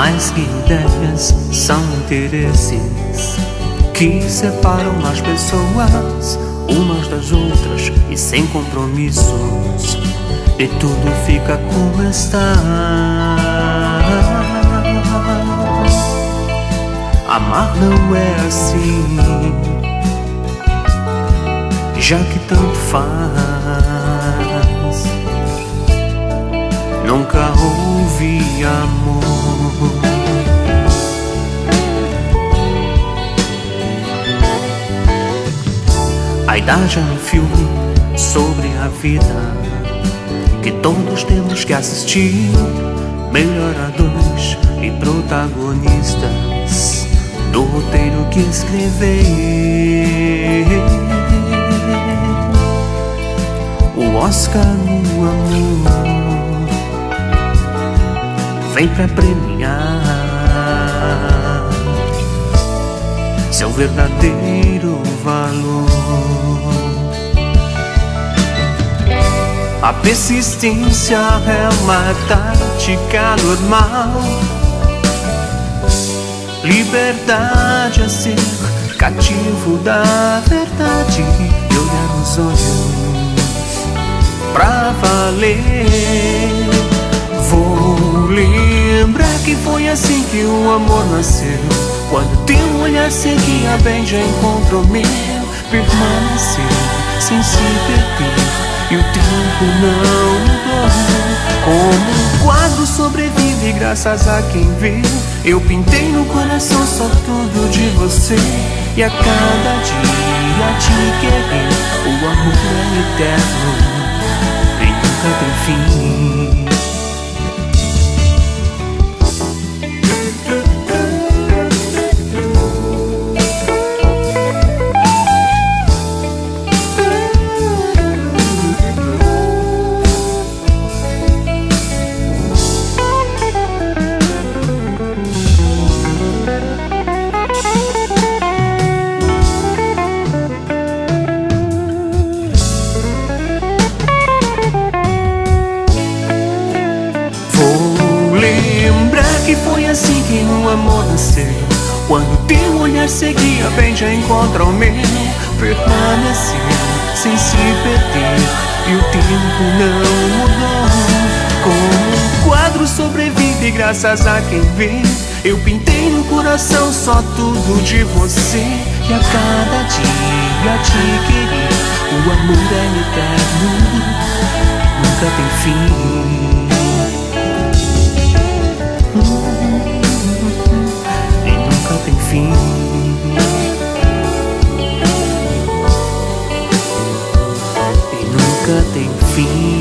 Mais que ideias são interesses que separam as pessoas umas das outras e sem compromissos. E tudo fica como está. Amar não é assim, já que tanto faz. Nunca houve amor. A idade é um filme sobre a vida que todos temos que assistir. Melhoradores e protagonistas do roteiro que escrever. O Oscar no amor vem pra premiar seu verdadeiro valor. A persistência é uma tática normal. Liberdade é ser cativo da verdade e olhar nos olhos pra valer. Vou lembrar que foi assim que o amor nasceu. Quando teu olhar seguia bem, já encontrou meu, permaneceu sem se perder e o tempo não mudou. Como um quadro sobrevive graças a quem vê. Eu pintei no coração só tudo de você. E a cada dia te querer. O amor é eterno e nunca tem que foi assim que o amor nasceu. Quando teu olhar seguia bem, já encontra o meu. Permaneceu sem se perder e o tempo não mudou. Como um quadro sobrevive graças a quem vê. Eu pintei no coração só tudo de você. E a cada dia te querer. O amor é eterno, nunca tem fim. ke ting phi